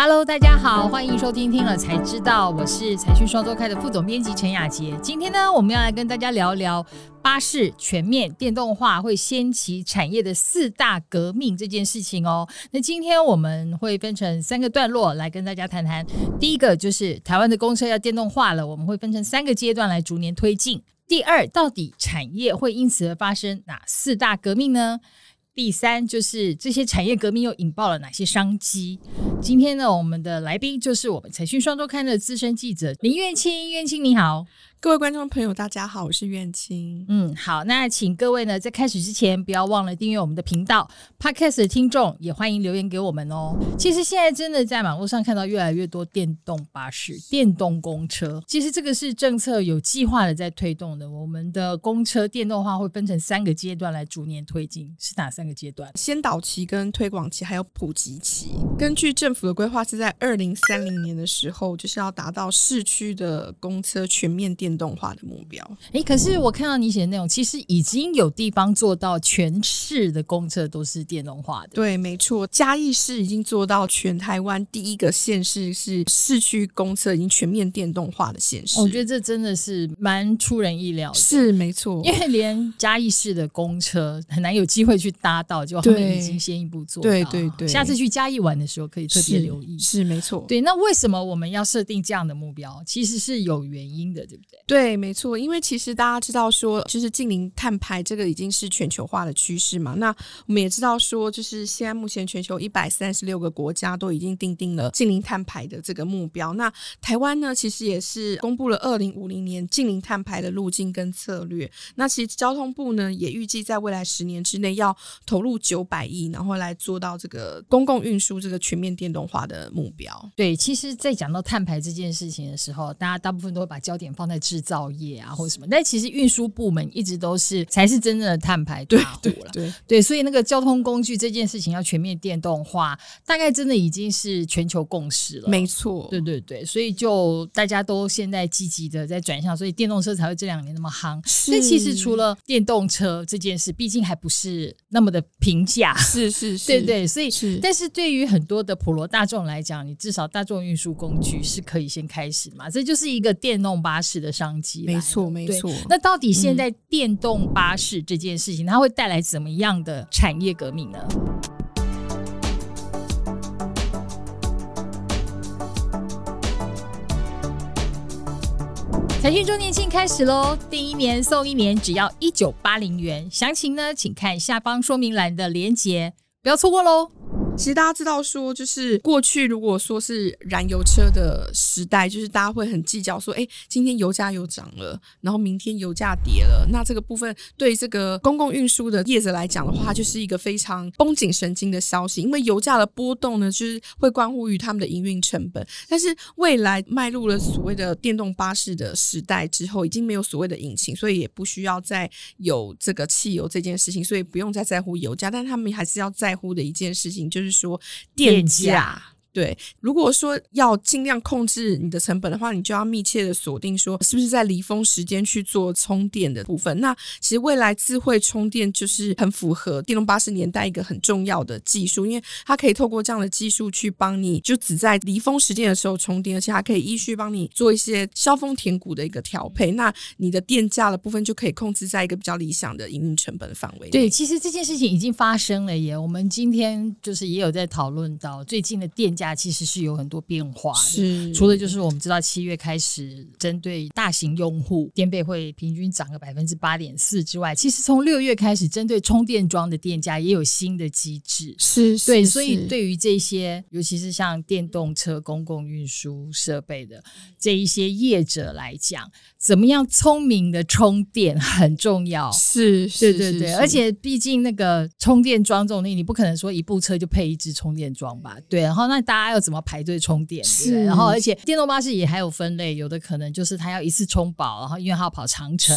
Hello，大家好，欢迎收听听了才知道，我是财讯双周刊的副总编辑陈雅杰。今天呢，我们要来跟大家聊聊巴士全面电动化会掀起产业的四大革命这件事情哦。那今天我们会分成三个段落来跟大家谈谈。第一个就是台湾的公车要电动化了，我们会分成三个阶段来逐年推进。第二，到底产业会因此而发生哪四大革命呢？第三就是这些产业革命又引爆了哪些商机？今天呢，我们的来宾就是我们财讯双周刊的资深记者林苑清，苑清你好。各位观众朋友，大家好，我是苑青。嗯，好，那请各位呢，在开始之前，不要忘了订阅我们的频道。Podcast 的听众也欢迎留言给我们哦。其实现在真的在网络上看到越来越多电动巴士、电动公车。其实这个是政策有计划的在推动的。我们的公车电动化会分成三个阶段来逐年推进，是哪三个阶段？先导期、跟推广期，还有普及期。根据政府的规划，是在二零三零年的时候，就是要达到市区的公车全面电。动化的目标，哎，可是我看到你写的内容，其实已经有地方做到全市的公车都是电动化的。对，没错，嘉义市已经做到全台湾第一个县市是市区公车已经全面电动化的县市。我觉得这真的是蛮出人意料的。是没错，因为连嘉义市的公车很难有机会去搭到，就他们已经先一步做。对对对，下次去嘉义玩的时候可以特别留意。是没错，对。那为什么我们要设定这样的目标？其实是有原因的，对不对？对，没错，因为其实大家知道说，就是近零碳排这个已经是全球化的趋势嘛。那我们也知道说，就是现在目前全球一百三十六个国家都已经定定了近零碳排的这个目标。那台湾呢，其实也是公布了二零五零年近零碳排的路径跟策略。那其实交通部呢，也预计在未来十年之内要投入九百亿，然后来做到这个公共运输这个全面电动化的目标。对，其实，在讲到碳排这件事情的时候，大家大部分都会把焦点放在制造业啊，或者什么，但其实运输部门一直都是才是真正的碳排大户了。对对，所以那个交通工具这件事情要全面电动化，大概真的已经是全球共识了。没错，对对对，所以就大家都现在积极的在转向，所以电动车才会这两年那么夯。但其实除了电动车这件事，毕竟还不是那么的平价。是是是，对对，所以是，但是对于很多的普罗大众来讲，你至少大众运输工具是可以先开始嘛，这就是一个电动巴士的商机。没错，没错。那到底现在电动巴士这件事情，它会带来怎么样的产业革命呢？财讯周年庆开始喽！第一年送一年，只要一九八零元。详情呢，请看下方说明栏的连结，不要错过喽！其实大家知道说，就是过去如果说是燃油车的时代，就是大家会很计较说，哎，今天油价又涨了，然后明天油价跌了，那这个部分对这个公共运输的业者来讲的话，就是一个非常绷紧神经的消息，因为油价的波动呢，就是会关乎于他们的营运成本。但是未来迈入了所谓的电动巴士的时代之后，已经没有所谓的引擎，所以也不需要再有这个汽油这件事情，所以不用再在乎油价，但他们还是要在乎的一件事情就是。是说电价。对，如果说要尽量控制你的成本的话，你就要密切的锁定说是不是在离峰时间去做充电的部分。那其实未来智慧充电就是很符合电动巴士年代一个很重要的技术，因为它可以透过这样的技术去帮你，就只在离峰时间的时候充电，而且它可以依序帮你做一些消峰填谷的一个调配。那你的电价的部分就可以控制在一个比较理想的营运成本范围。对，其实这件事情已经发生了耶。我们今天就是也有在讨论到最近的电价。其实是有很多变化的，除了就是我们知道七月开始针对大型用户电费会平均涨个百分之八点四之外，其实从六月开始针对充电桩的电价也有新的机制，是对，所以对于这些尤其是像电动车公共运输设备的这一些业者来讲，怎么样聪明的充电很重要，是，对对对，而且毕竟那个充电桩这种东西，你不可能说一部车就配一支充电桩吧？对，然后那大家要怎么排队充电？对，然后而且电动巴士也还有分类，有的可能就是它要一次充饱，然后因为它要跑长城，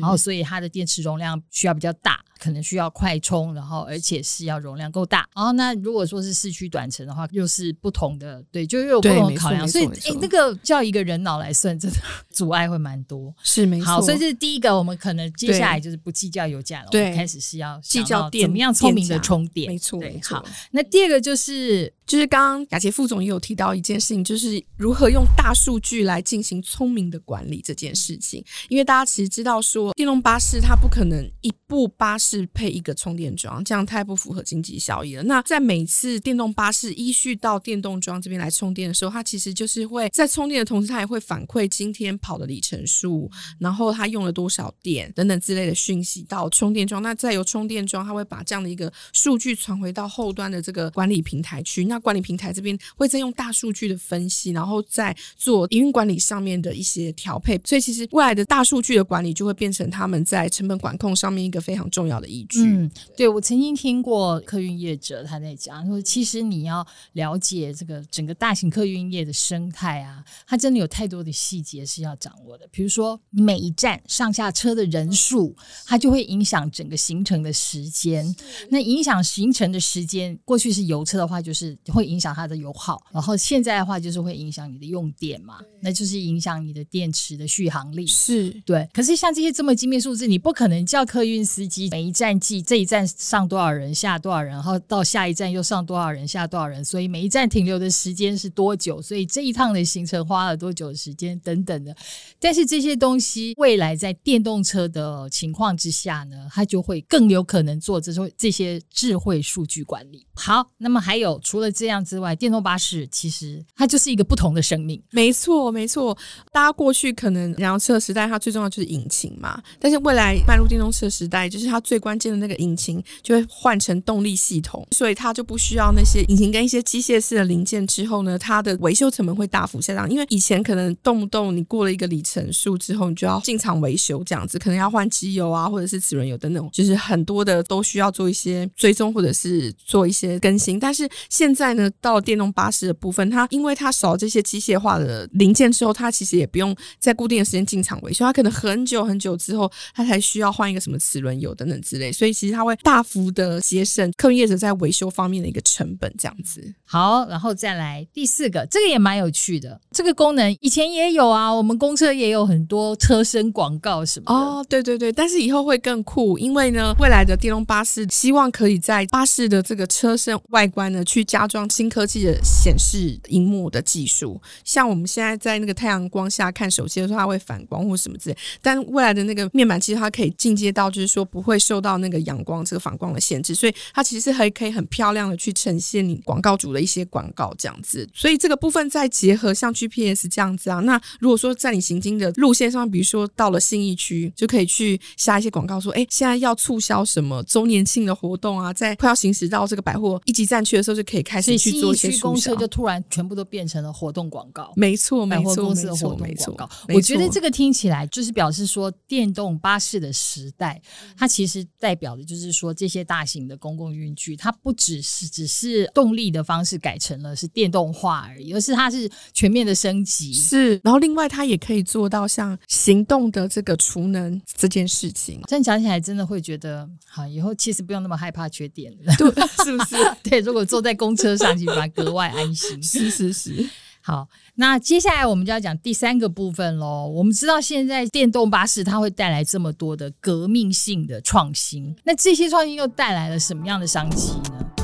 然后所以它的电池容量需要比较大。可能需要快充，然后而且是要容量够大。然后那如果说是市区短程的话，又是不同的，对，就又有不同的考量。所以，那个叫一个人脑来算，真的 阻碍会蛮多。是没错。好，所以这是第一个，我们可能接下来就是不计较油价了，我对们开始是要计较电怎么样聪明的充电，没错对没错好，那第二个就是就是刚刚雅杰副总也有提到一件事情，就是如何用大数据来进行聪明的管理这件事情。因为大家其实知道说，电动巴士它不可能一部巴士是配一个充电桩，这样太不符合经济效益了。那在每次电动巴士依序到电动桩这边来充电的时候，它其实就是会在充电的同时，它也会反馈今天跑的里程数，然后它用了多少电等等之类的讯息到充电桩。那再由充电桩，它会把这样的一个数据传回到后端的这个管理平台去。那管理平台这边会再用大数据的分析，然后再做营运管理上面的一些调配。所以其实未来的大数据的管理就会变成他们在成本管控上面一个非常重要的依据。嗯，对我曾经听过客运业者他在讲说，其实你要了解这个整个大型客运业的生态啊，它真的有太多的细节是要掌握的。比如说，你每一站上下车的人数，它就会影响整个行程的时间。那影响行程的时间，过去是油车的话，就是会影响它的油耗；然后现在的话，就是会影响你的用电嘛，那就是影响你的电池的续航力。是对，可是像这些这么精密数字，你不可能叫客运司机每一站记这一站上多少人，下多少人，然后到下一站又上多少人，下多少人，所以每一站停留的时间是多久，所以这一趟的行程花了多久的时间等等的。但是这些东西未来在电动车的情况之下呢，它就会更有可能做这种这些智慧数据管理。好，那么还有除了这样之外，电动巴士其实它就是一个不同的生命。没错，没错。大家过去可能燃油车时代，它最重要就是引擎嘛，但是未来迈入电动车时代，就是它最关键的那个引擎就会换成动力系统，所以它就不需要那些引擎跟一些机械式的零件之后呢，它的维修成本会大幅下降。因为以前可能动不动你过了一个里程数之后，你就要进厂维修这样子，可能要换机油啊，或者是齿轮油等等，就是很多的都需要做一些追踪或者是做一些更新。但是现在呢，到了电动巴士的部分，它因为它少这些机械化的零件之后，它其实也不用在固定的时间进厂维修，它可能很久很久之后，它才需要换一个什么齿轮油等等之类，所以其实它会大幅的节省客运业者在维修方面的一个成本，这样子。好，然后再来第四个，这个也蛮有趣的。这个功能以前也有啊，我们公车也有很多车身广告什么的。哦，对对对，但是以后会更酷，因为呢，未来的电动巴士希望可以在巴士的这个车身外观呢，去加装新科技的显示荧幕的技术。像我们现在在那个太阳光下看手机的时候，它会反光或什么之类，但未来的那个面板其实它可以进阶到，就是说不会受到那个阳光这个反光的限制，所以它其实还可以很漂亮的去呈现你广告主的一些广告这样子。所以这个部分再结合像 GPS 这样子啊，那如果说在你行经的路线上，比如说到了信义区，就可以去下一些广告说，哎，现在要促销什么周年庆的活动啊，在快要行驶到这个百货一级站区的时候，就可以开始去做一些促销。公车就突然全部都变成了活动广告。没错，没错，公司的活没错，动没错广告，。我觉得这个听起来就是表示说，电动巴士的时代，它其实代表的就是说，这些大型的公共运具，它不只是只是动力的方式改成了是电动化而已，而是它是全面的升级。是，然后另外它也可以做到像行动的这个储能这件事情，这样讲起来，真的会觉得，好，以后其实不用那么害怕缺电了。对，是不是？对，如果坐在公车上，起码格外安心。是是是，好，那接下来我们就要讲第三个部分喽。我们知道现在电动巴士它会带来这么多的革命性的创新，那这些创新又带来了什么样的商机呢？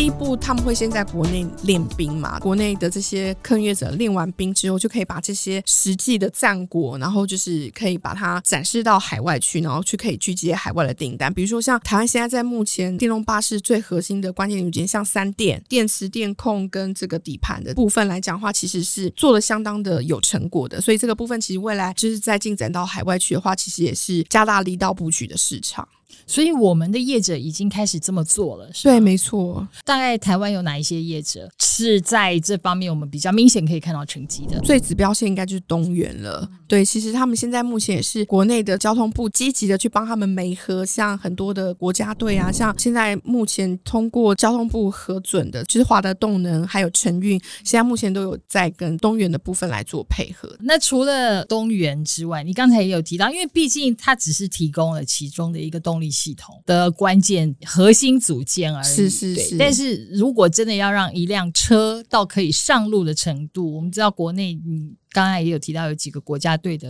第一步，他们会先在国内练兵嘛，国内的这些客运业者练完兵之后，就可以把这些实际的战果，然后就是可以把它展示到海外去，然后去可以去接海外的订单。比如说像台湾现在在目前电动巴士最核心的关键零件，像三电、电池、电控跟这个底盘的部分来讲的话，其实是做的相当的有成果的。所以这个部分其实未来就是在进展到海外去的话，其实也是加大力道布局的市场。所以我们的业者已经开始这么做了。对，没错。大概台湾有哪一些业者是在这方面我们比较明显可以看到成绩的？最指标性应该就是东元了。对，其实他们现在目前也是国内的交通部积极的去帮他们媒合，像很多的国家队啊，像现在目前通过交通部核准的，就是华德动能还有晨运，现在目前都有在跟东元的部分来做配合。那除了东元之外，你刚才也有提到，因为毕竟它只是提供了其中的一个动力系统的关键核心组件而已。是是是。但是如果真的要让一辆车到可以上路的程度，我们知道国内嗯。刚才也有提到有几个国家队的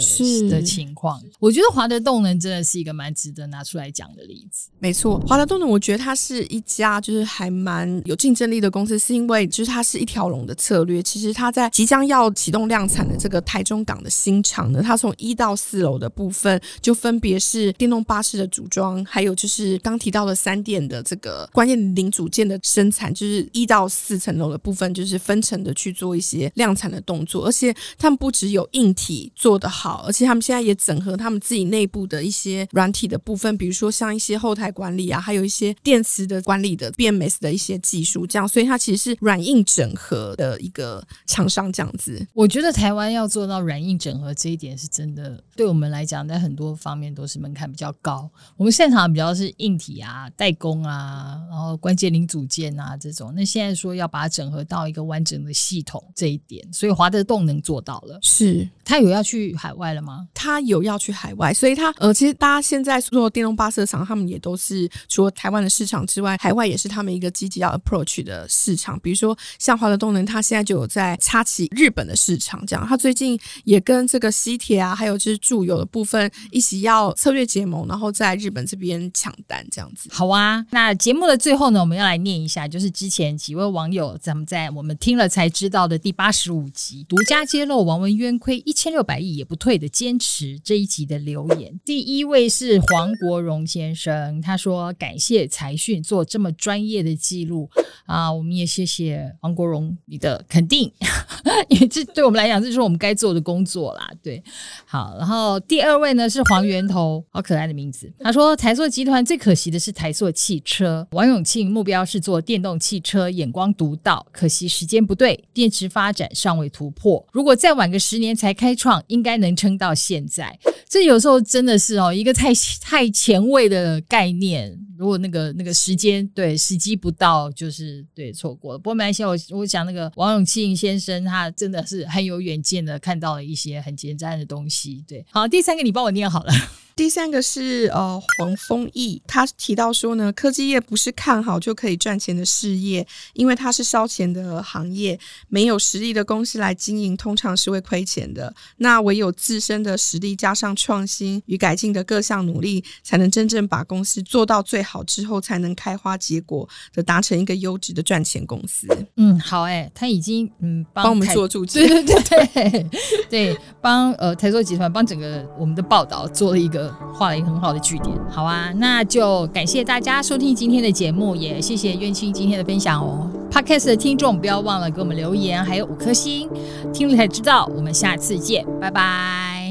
的情况，我觉得华德动能真的是一个蛮值得拿出来讲的例子。没错，华德动能我觉得它是一家就是还蛮有竞争力的公司，是因为就是它是一条龙的策略。其实它在即将要启动量产的这个台中港的新厂呢，它从一到四楼的部分就分别是电动巴士的组装，还有就是刚提到的三电的这个关键零组件的生产，就是一到四层楼的部分就是分层的去做一些量产的动作，而且它。不只有硬体做得好，而且他们现在也整合他们自己内部的一些软体的部分，比如说像一些后台管理啊，还有一些电池的管理的 BMS 的一些技术，这样，所以它其实是软硬整合的一个厂商这样子。我觉得台湾要做到软硬整合这一点，是真的对我们来讲，在很多方面都是门槛比较高。我们现场比较是硬体啊、代工啊，然后关键零组件啊这种。那现在说要把它整合到一个完整的系统，这一点，所以华德动能做到。是他有要去海外了吗？他有要去海外，所以他呃，其实大家现在做电动巴士的厂，他们也都是除了台湾的市场之外，海外也是他们一个积极要 approach 的市场。比如说像华德动能，他现在就有在插起日本的市场，这样。他最近也跟这个西铁啊，还有就是住友的部分一起要策略结盟，然后在日本这边抢单这样子。好啊，那节目的最后呢，我们要来念一下，就是之前几位网友咱们在我们听了才知道的第八十五集独家揭露王。文渊亏一千六百亿也不退的坚持这一集的留言，第一位是黄国荣先生，他说感谢财讯做这么专业的记录啊，我们也谢谢黄国荣你的肯定，因为这对我们来讲这是我们该做的工作啦。对，好，然后第二位呢是黄源头，好可爱的名字，他说台塑集团最可惜的是台塑汽车，王永庆目标是做电动汽车，眼光独到，可惜时间不对，电池发展尚未突破，如果再。晚个十年才开创，应该能撑到现在。这有时候真的是哦，一个太太前卫的概念。如果那个那个时间对时机不到，就是对错过了。不过没关系，我我想那个王永庆先生，他真的是很有远见的，看到了一些很前瞻的东西。对，好，第三个你帮我念好了。第三个是呃黄丰毅，他提到说呢，科技业不是看好就可以赚钱的事业，因为它是烧钱的行业，没有实力的公司来经营，通常是会亏钱的。那唯有自身的实力加上创新与改进的各项努力，才能真正把公司做到最好之后，才能开花结果的达成一个优质的赚钱公司。嗯，好哎，他已经嗯帮我们做注 解，对对对对对，帮呃台塑集团帮整个我们的报道做了一个。画了一个很好的句点，好啊，那就感谢大家收听今天的节目，也谢谢苑青今天的分享哦。Podcast 的听众不要忘了给我们留言，还有五颗星，听了才知道。我们下次见，拜拜。